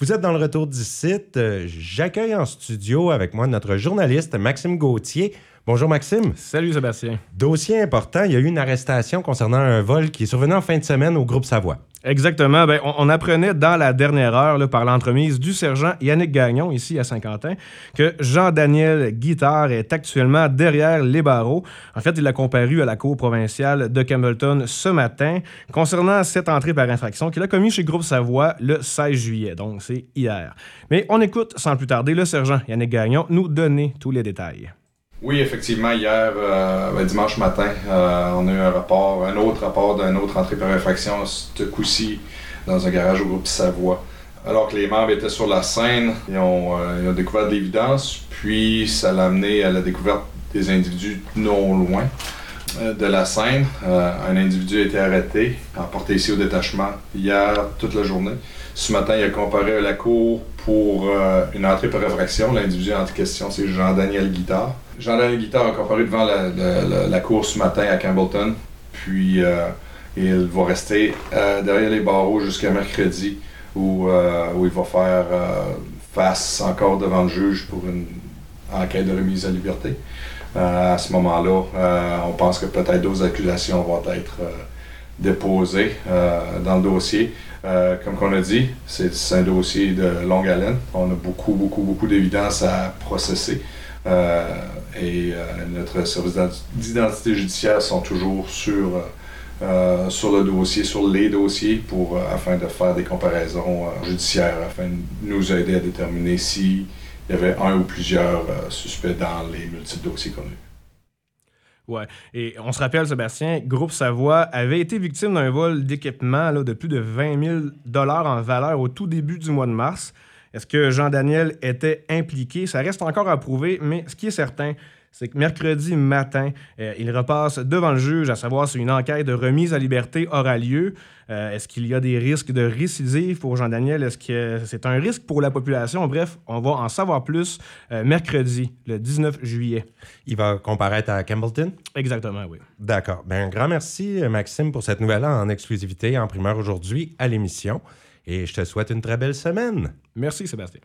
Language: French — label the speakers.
Speaker 1: Vous êtes dans le retour du site. Euh, J'accueille en studio avec moi notre journaliste Maxime Gauthier. Bonjour Maxime.
Speaker 2: Salut Sébastien.
Speaker 1: Dossier important, il y a eu une arrestation concernant un vol qui est survenu en fin de semaine au groupe Savoie.
Speaker 2: Exactement. Ben, on, apprenait dans la dernière heure, par l'entremise du sergent Yannick Gagnon, ici à Saint-Quentin, que Jean-Daniel Guittard est actuellement derrière les barreaux. En fait, il a comparu à la Cour provinciale de Campbellton ce matin concernant cette entrée par infraction qu'il a commis chez Groupe Savoie le 16 juillet. Donc, c'est hier. Mais on écoute sans plus tarder le sergent Yannick Gagnon nous donner tous les détails.
Speaker 3: Oui, effectivement, hier, euh, ben, dimanche matin, euh, on a eu un rapport, un autre rapport d'une autre entrée par infraction, ce coup-ci dans un garage au groupe Savoie. Alors que les membres étaient sur la scène, ils ont, euh, ils ont découvert de l'évidence, puis ça l'a amené à la découverte des individus non loin de la scène. Euh, un individu a été arrêté, emporté ici au détachement hier toute la journée. Ce matin, il a comparé à la cour pour euh, une entrée par infraction. L'individu en question, c'est Jean-Daniel Guittard. Jean-Daniel Guittard a comparé devant la, cour ce matin à Campbellton. Puis euh, il va rester derrière les barreaux jusqu'à mercredi où, il va faire face encore devant le juge pour une enquête de remise à liberté. Euh, à ce moment-là, euh, on pense que peut-être d'autres accusations vont être euh, déposées dans le dossier. Comme on a dit, c'est un dossier de longue haleine. On a beaucoup, beaucoup, beaucoup d'évidences à processer. Et notre service d'ident- d'identité judiciaire sont toujours sur, sur le dossier, sur les dossiers, pour, afin de faire des comparaisons judiciaires, afin de nous aider à déterminer s'il y avait un ou plusieurs euh, suspects dans les multiples dossiers eus.
Speaker 2: Ouais. Et on se rappelle, Sébastien, Groupe Savoie avait été victime d'un vol d'équipement de plus de 20 000 en valeur au tout début du mois de mars. Est-ce que Jean-Daniel était impliqué? Ça reste encore à prouver, mais ce qui est certain, c'est que mercredi matin, euh, il repasse devant le juge à savoir si une enquête de remise à liberté aura lieu. Euh, Est-ce qu'il y a des risques de récidive pour Jean-Daniel? Est-ce que c'est un risque pour la population? Bref, on va en savoir plus euh, mercredi, le 19 juillet.
Speaker 1: Il va comparaître à Campbellton?
Speaker 2: Exactement, oui.
Speaker 1: D'accord. Ben, un grand merci, Maxime, pour cette nouvelle en exclusivité en primeur aujourd'hui à l'émission. Et je te souhaite une très belle semaine.
Speaker 2: Merci, Sébastien.